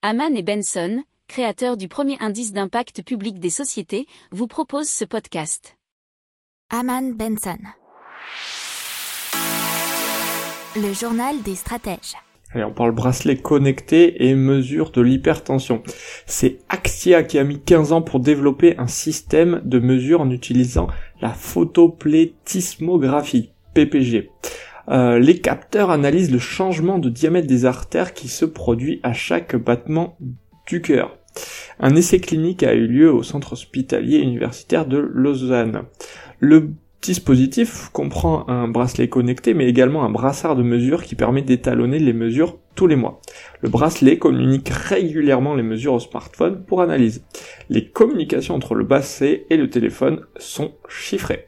Haman et Benson, créateurs du premier indice d'impact public des sociétés, vous proposent ce podcast. Haman Benson. Le journal des stratèges. Allez, on parle bracelet connecté et mesure de l'hypertension. C'est Axia qui a mis 15 ans pour développer un système de mesure en utilisant la photoplétismographie, PPG. Euh, les capteurs analysent le changement de diamètre des artères qui se produit à chaque battement du cœur. Un essai clinique a eu lieu au centre hospitalier universitaire de Lausanne. Le dispositif comprend un bracelet connecté mais également un brassard de mesure qui permet d'étalonner les mesures tous les mois. Le bracelet communique régulièrement les mesures au smartphone pour analyse. Les communications entre le bracelet et le téléphone sont chiffrées.